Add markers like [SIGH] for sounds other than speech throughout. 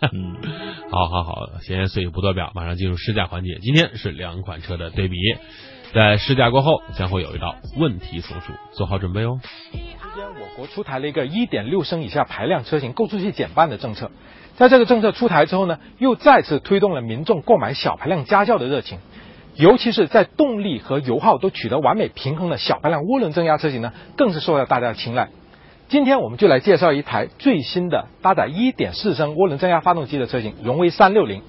[LAUGHS] 嗯，好好好，先碎语不多表，马上进入试驾环节。今天是两款车的对比，在试驾过后将会有一道问题从属，做好准备哦。今天我国出台了一个1.6升以下排量车型购置税减半的政策，在这个政策出台之后呢，又再次推动了民众购买小排量家轿的热情，尤其是在动力和油耗都取得完美平衡的小排量涡轮增压车型呢，更是受到大家的青睐。今天我们就来介绍一台最新的搭载1.4升涡轮增压发动机的车型荣威360。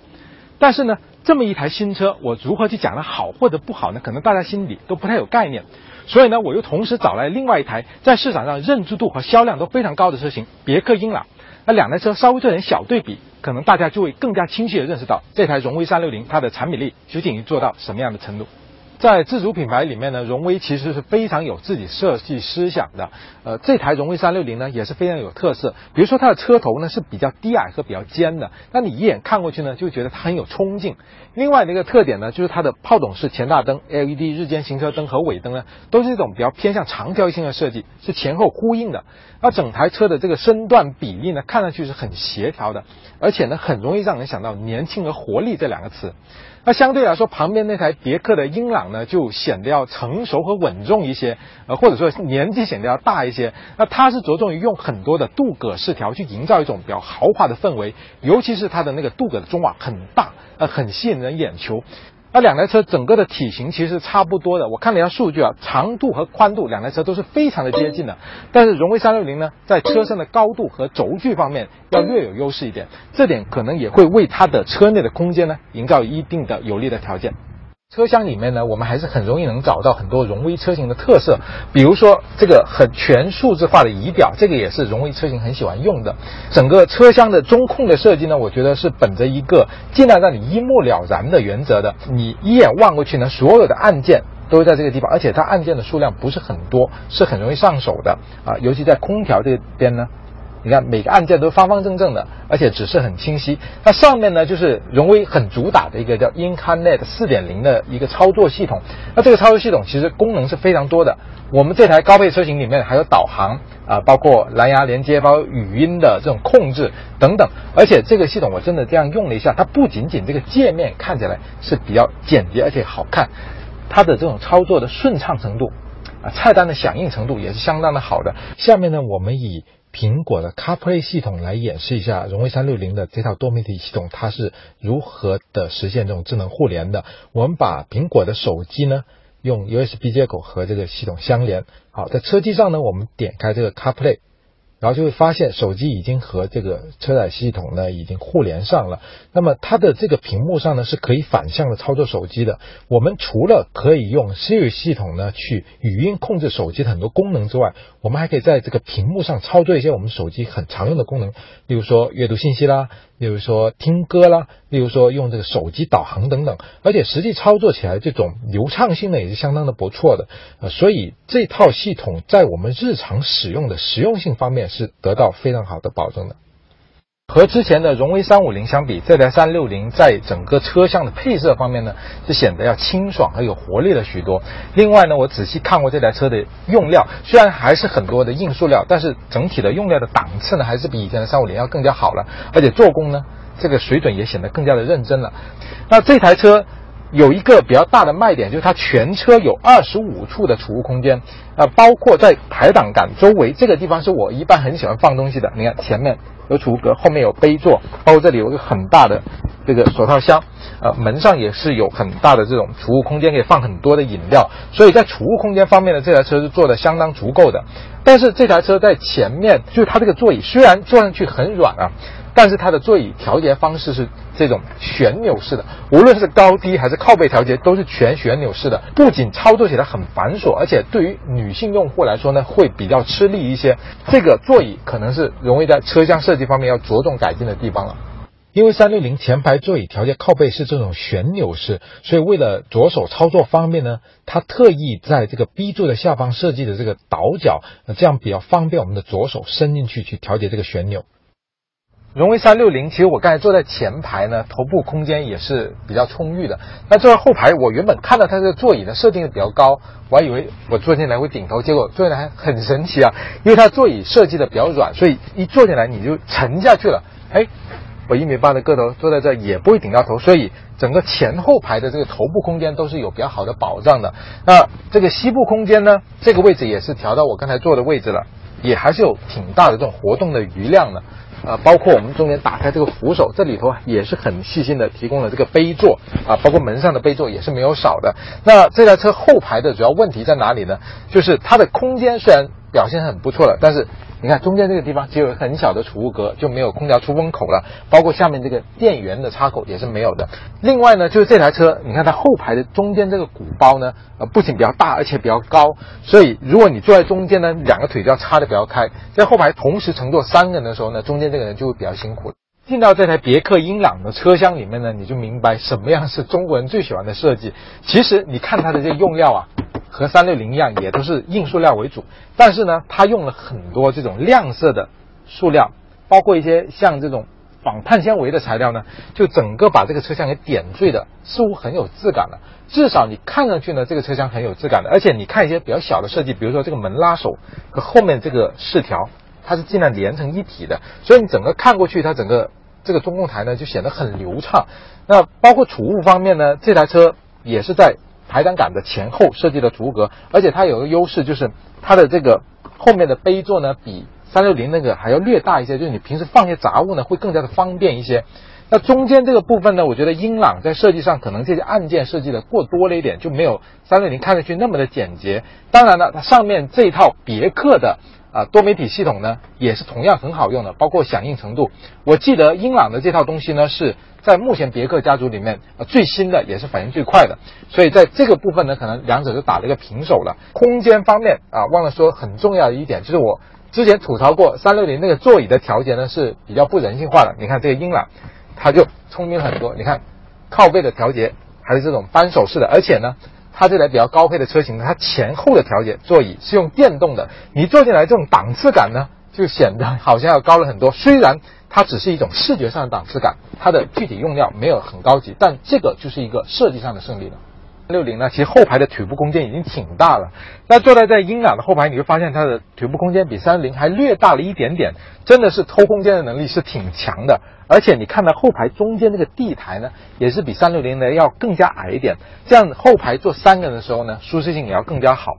但是呢，这么一台新车，我如何去讲它好或者不好呢？可能大家心里都不太有概念。所以呢，我又同时找来另外一台在市场上认知度和销量都非常高的车型别克英朗。那两台车稍微做点小对比，可能大家就会更加清晰地认识到这台荣威360它的产品力究竟已经做到什么样的程度。在自主品牌里面呢，荣威其实是非常有自己设计思想的。呃，这台荣威360呢也是非常有特色。比如说它的车头呢是比较低矮和比较尖的，那你一眼看过去呢就觉得它很有冲劲。另外的一个特点呢就是它的炮筒式前大灯、LED 日间行车灯和尾灯呢都是一种比较偏向长条形的设计，是前后呼应的。那整台车的这个身段比例呢看上去是很协调的，而且呢很容易让人想到年轻和活力这两个词。那相对来说，旁边那台别克的英朗呢，就显得要成熟和稳重一些，呃，或者说年纪显得要大一些。那它是着重于用很多的镀铬饰条去营造一种比较豪华的氛围，尤其是它的那个镀铬的中网很大，呃，很吸引人眼球。那两台车整个的体型其实差不多的，我看了一下数据啊，长度和宽度两台车都是非常的接近的。但是荣威360呢，在车身的高度和轴距方面要略有优势一点，这点可能也会为它的车内的空间呢营造一定的有利的条件。车厢里面呢，我们还是很容易能找到很多荣威车型的特色，比如说这个很全数字化的仪表，这个也是荣威车型很喜欢用的。整个车厢的中控的设计呢，我觉得是本着一个尽量让你一目了然的原则的。你一眼望过去呢，所有的按键都在这个地方，而且它按键的数量不是很多，是很容易上手的啊。尤其在空调这边呢。你看每个按键都方方正正的，而且指示很清晰。那上面呢，就是荣威很主打的一个叫 Incarnet 4.0的一个操作系统。那这个操作系统其实功能是非常多的。我们这台高配车型里面还有导航啊，包括蓝牙连接、包括语音的这种控制等等。而且这个系统我真的这样用了一下，它不仅仅这个界面看起来是比较简洁而且好看，它的这种操作的顺畅程度啊，菜单的响应程度也是相当的好的。下面呢，我们以苹果的 CarPlay 系统来演示一下荣威三六零的这套多媒体系统，它是如何的实现这种智能互联的。我们把苹果的手机呢用 USB 接口和这个系统相连。好，在车机上呢，我们点开这个 CarPlay。然后就会发现手机已经和这个车载系统呢已经互联上了。那么它的这个屏幕上呢是可以反向的操作手机的。我们除了可以用 Siri 系统呢去语音控制手机的很多功能之外，我们还可以在这个屏幕上操作一些我们手机很常用的功能，例如说阅读信息啦。例如说听歌啦，例如说用这个手机导航等等，而且实际操作起来这种流畅性呢也是相当的不错的，呃，所以这套系统在我们日常使用的实用性方面是得到非常好的保证的。和之前的荣威三五零相比，这台三六零在整个车厢的配色方面呢，是显得要清爽和有活力了许多。另外呢，我仔细看过这台车的用料，虽然还是很多的硬塑料，但是整体的用料的档次呢，还是比以前的三五零要更加好了。而且做工呢，这个水准也显得更加的认真了。那这台车有一个比较大的卖点，就是它全车有二十五处的储物空间，啊，包括在排挡杆周围这个地方，是我一般很喜欢放东西的。你看前面。有储物格，后面有杯座，包括这里有一个很大的这个手套箱，呃，门上也是有很大的这种储物空间，可以放很多的饮料。所以在储物空间方面呢，这台车是做的相当足够的。但是这台车在前面，就是它这个座椅虽然坐上去很软啊。但是它的座椅调节方式是这种旋钮式的，无论是高低还是靠背调节都是全旋钮式的，不仅操作起来很繁琐，而且对于女性用户来说呢，会比较吃力一些。这个座椅可能是容易在车厢设计方面要着重改进的地方了。因为三六零前排座椅调节靠背是这种旋钮式，所以为了左手操作方便呢，它特意在这个 B 座的下方设计的这个倒角，这样比较方便我们的左手伸进去去调节这个旋钮。荣威三六零，其实我刚才坐在前排呢，头部空间也是比较充裕的。那坐在后排，我原本看到它这个座椅呢设定的比较高，我还以为我坐进来会顶头，结果坐进来很神奇啊，因为它座椅设计的比较软，所以一坐进来你就沉下去了。哎，我一米八的个头坐在这也不会顶到头，所以整个前后排的这个头部空间都是有比较好的保障的。那这个膝部空间呢，这个位置也是调到我刚才坐的位置了，也还是有挺大的这种活动的余量的。呃，包括我们中间打开这个扶手，这里头也是很细心的提供了这个杯座啊，包括门上的杯座也是没有少的。那这台车后排的主要问题在哪里呢？就是它的空间虽然表现很不错了，但是。你看中间这个地方只有很小的储物格，就没有空调出风口了，包括下面这个电源的插口也是没有的。另外呢，就是这台车，你看它后排的中间这个鼓包呢，呃，不仅比较大，而且比较高，所以如果你坐在中间呢，两个腿就要叉的比较开，在后排同时乘坐三个人的时候呢，中间这个人就会比较辛苦了。进到这台别克英朗的车厢里面呢，你就明白什么样是中国人最喜欢的设计。其实你看它的这个用料啊。和三六零一样，也都是硬塑料为主，但是呢，它用了很多这种亮色的塑料，包括一些像这种仿碳纤维的材料呢，就整个把这个车厢给点缀的，似乎很有质感了。至少你看上去呢，这个车厢很有质感的。而且你看一些比较小的设计，比如说这个门拉手和后面这个饰条，它是尽量连成一体的，所以你整个看过去，它整个这个中控台呢就显得很流畅。那包括储物方面呢，这台车也是在。排挡杆的前后设计的逐格，而且它有个优势，就是它的这个后面的杯座呢，比三六零那个还要略大一些，就是你平时放些杂物呢，会更加的方便一些。那中间这个部分呢，我觉得英朗在设计上可能这些按键设计的过多了一点，就没有三六零看上去那么的简洁。当然了，它上面这一套别克的啊多媒体系统呢，也是同样很好用的，包括响应程度。我记得英朗的这套东西呢是。在目前别克家族里面，呃，最新的也是反应最快的，所以在这个部分呢，可能两者就打了一个平手了。空间方面啊，忘了说很重要的一点，就是我之前吐槽过三六零那个座椅的调节呢是比较不人性化的。你看这个英朗，它就聪明很多。你看靠背的调节还是这种扳手式的，而且呢，它这台比较高配的车型，它前后的调节座椅是用电动的，你坐进来这种档次感呢，就显得好像要高了很多。虽然。它只是一种视觉上的档次感，它的具体用料没有很高级，但这个就是一个设计上的胜利了。六零呢，其实后排的腿部空间已经挺大了。那坐在在英朗的后排，你会发现它的腿部空间比三零还略大了一点点，真的是偷空间的能力是挺强的。而且你看到后排中间这个地台呢，也是比三六零的要更加矮一点，这样后排坐三个人的时候呢，舒适性也要更加好。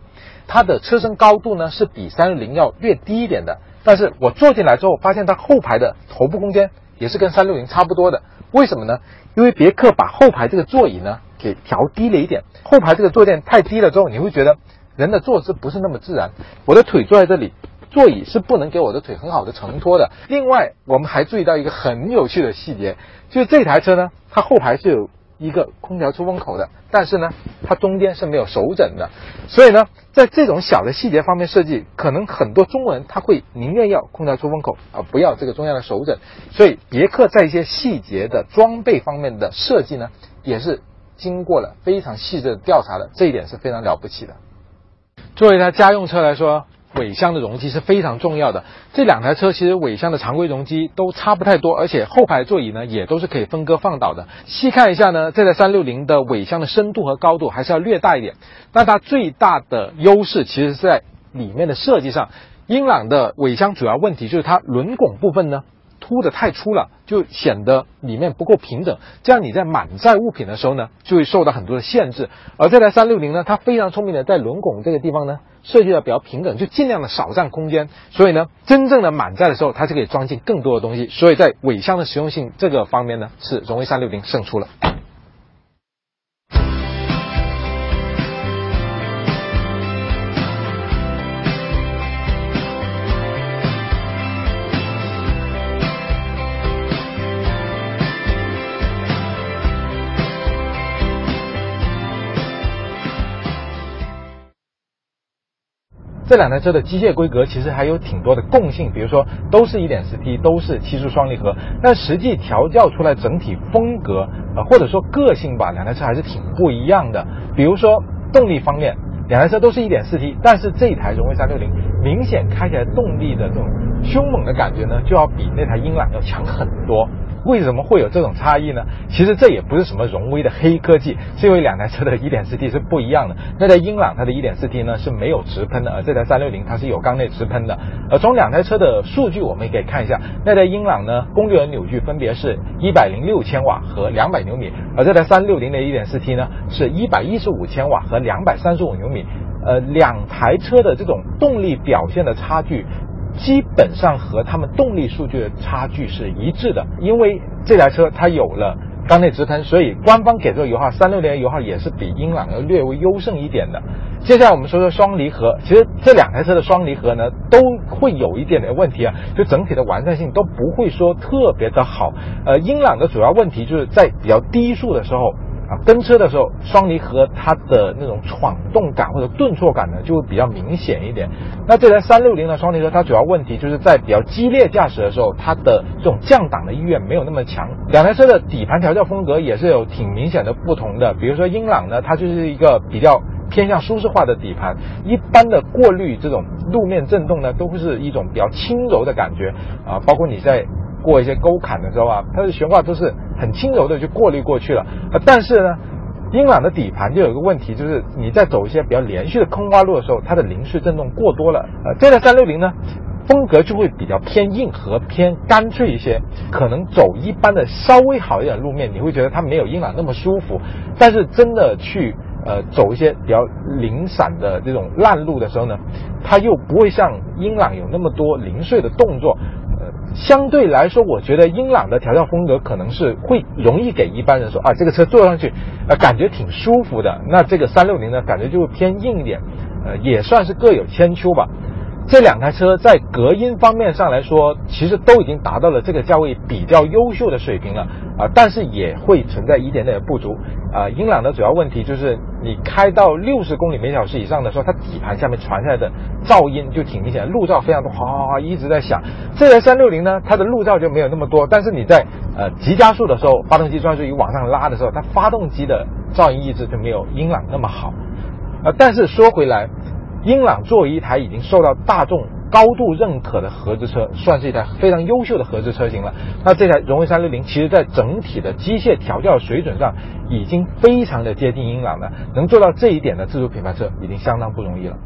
它的车身高度呢，是比三六零要略低一点的。但是我坐进来之后，发现它后排的头部空间也是跟三六零差不多的。为什么呢？因为别克把后排这个座椅呢给调低了一点。后排这个坐垫太低了之后，你会觉得人的坐姿不是那么自然。我的腿坐在这里，座椅是不能给我的腿很好的承托的。另外，我们还注意到一个很有趣的细节，就是这台车呢，它后排是有。一个空调出风口的，但是呢，它中间是没有手枕的，所以呢，在这种小的细节方面设计，可能很多中国人他会宁愿要空调出风口，而不要这个中央的手枕。所以别克在一些细节的装备方面的设计呢，也是经过了非常细致的调查的，这一点是非常了不起的。作为一台家用车来说。尾箱的容积是非常重要的。这两台车其实尾箱的常规容积都差不太多，而且后排座椅呢也都是可以分割放倒的。细看一下呢，这台三六零的尾箱的深度和高度还是要略大一点。但它最大的优势其实是在里面的设计上。英朗的尾箱主要问题就是它轮拱部分呢。凸的太粗了，就显得里面不够平整，这样你在满载物品的时候呢，就会受到很多的限制。而这台三六零呢，它非常聪明的在轮拱这个地方呢，设计的比较平整，就尽量的少占空间。所以呢，真正的满载的时候，它就可以装进更多的东西。所以在尾箱的实用性这个方面呢，是荣威三六零胜出了。这两台车的机械规格其实还有挺多的共性，比如说都是一点四 T，都是七速双离合，但实际调教出来整体风格，呃或者说个性吧，两台车还是挺不一样的。比如说动力方面，两台车都是一点四 T，但是这台荣威三六零明显开起来动力的这种凶猛的感觉呢，就要比那台英朗要强很多。为什么会有这种差异呢？其实这也不是什么荣威的黑科技，是因为两台车的 1.4T 是不一样的。那台英朗它的 1.4T 呢是没有直喷的，而这台360它是有缸内直喷的。而从两台车的数据我们也可以看一下，那台英朗呢功率和扭矩分别是106千瓦和200牛米，而这台360的 1.4T 呢是115千瓦和235牛米。呃，两台车的这种动力表现的差距。基本上和他们动力数据的差距是一致的，因为这台车它有了缸内直喷，所以官方给出的油耗三六零油耗也是比英朗要略微优胜一点的。接下来我们说说双离合，其实这两台车的双离合呢都会有一点点问题啊，就整体的完善性都不会说特别的好。呃，英朗的主要问题就是在比较低速的时候。啊，跟车的时候，双离合它的那种闯动感或者顿挫感呢，就会比较明显一点。那这台三六零的双离合，它主要问题就是在比较激烈驾驶的时候，它的这种降档的意愿没有那么强。两台车的底盘调教风格也是有挺明显的不同的。比如说英朗呢，它就是一个比较偏向舒适化的底盘，一般的过滤这种路面震动呢，都会是一种比较轻柔的感觉啊，包括你在。过一些沟坎的时候啊，它的悬挂都是很轻柔的就过滤过去了。呃，但是呢，英朗的底盘就有一个问题，就是你在走一些比较连续的空洼路的时候，它的零碎震动过多了。呃，这台三六零呢，风格就会比较偏硬和、偏干脆一些。可能走一般的稍微好一点路面，你会觉得它没有英朗那么舒服。但是真的去呃走一些比较零散的这种烂路的时候呢，它又不会像英朗有那么多零碎的动作。相对来说，我觉得英朗的调教风格可能是会容易给一般人说啊，这个车坐上去，呃，感觉挺舒服的。那这个三六零呢，感觉就会偏硬一点，呃，也算是各有千秋吧。这两台车在隔音方面上来说，其实都已经达到了这个价位比较优秀的水平了啊，但是也会存在一点点的不足啊。英朗的主要问题就是你开到六十公里每小时以上的时候，它底盘下面传下来的噪音就挺明显，路噪非常多，哗哗哗一直在响。这台三六零呢，它的路噪就没有那么多，但是你在呃急加速的时候，发动机转速一往上拉的时候，它发动机的噪音抑制就没有英朗那么好啊。但是说回来。英朗作为一台已经受到大众高度认可的合资车，算是一台非常优秀的合资车型了。那这台荣威三六零，其实在整体的机械调教水准上，已经非常的接近英朗了。能做到这一点的自主品牌车，已经相当不容易了。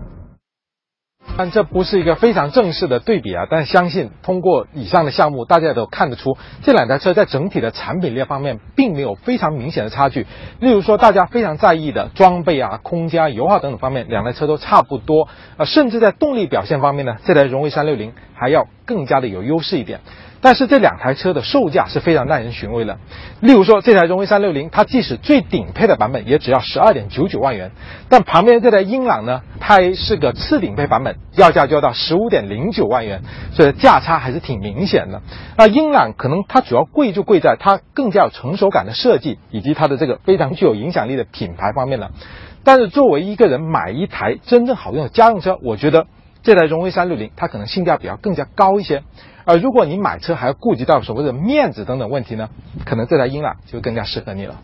但这不是一个非常正式的对比啊，但相信通过以上的项目，大家都看得出这两台车在整体的产品力方面并没有非常明显的差距。例如说，大家非常在意的装备啊、空间、油耗等等方面，两台车都差不多啊，甚至在动力表现方面呢，这台荣威三六零还要更加的有优势一点。但是这两台车的售价是非常耐人寻味的。例如说，这台荣威三六零，它即使最顶配的版本也只要十二点九九万元，但旁边这台英朗呢，它是个次顶配版本，要价就要到十五点零九万元，所以价差还是挺明显的。那英朗可能它主要贵就贵在它更加有成熟感的设计，以及它的这个非常具有影响力的品牌方面了。但是作为一个人买一台真正好用的家用车，我觉得这台荣威三六零它可能性价比要更加高一些。而如果你买车还要顾及到所谓的面子等等问题呢，可能这台英朗就更加适合你了。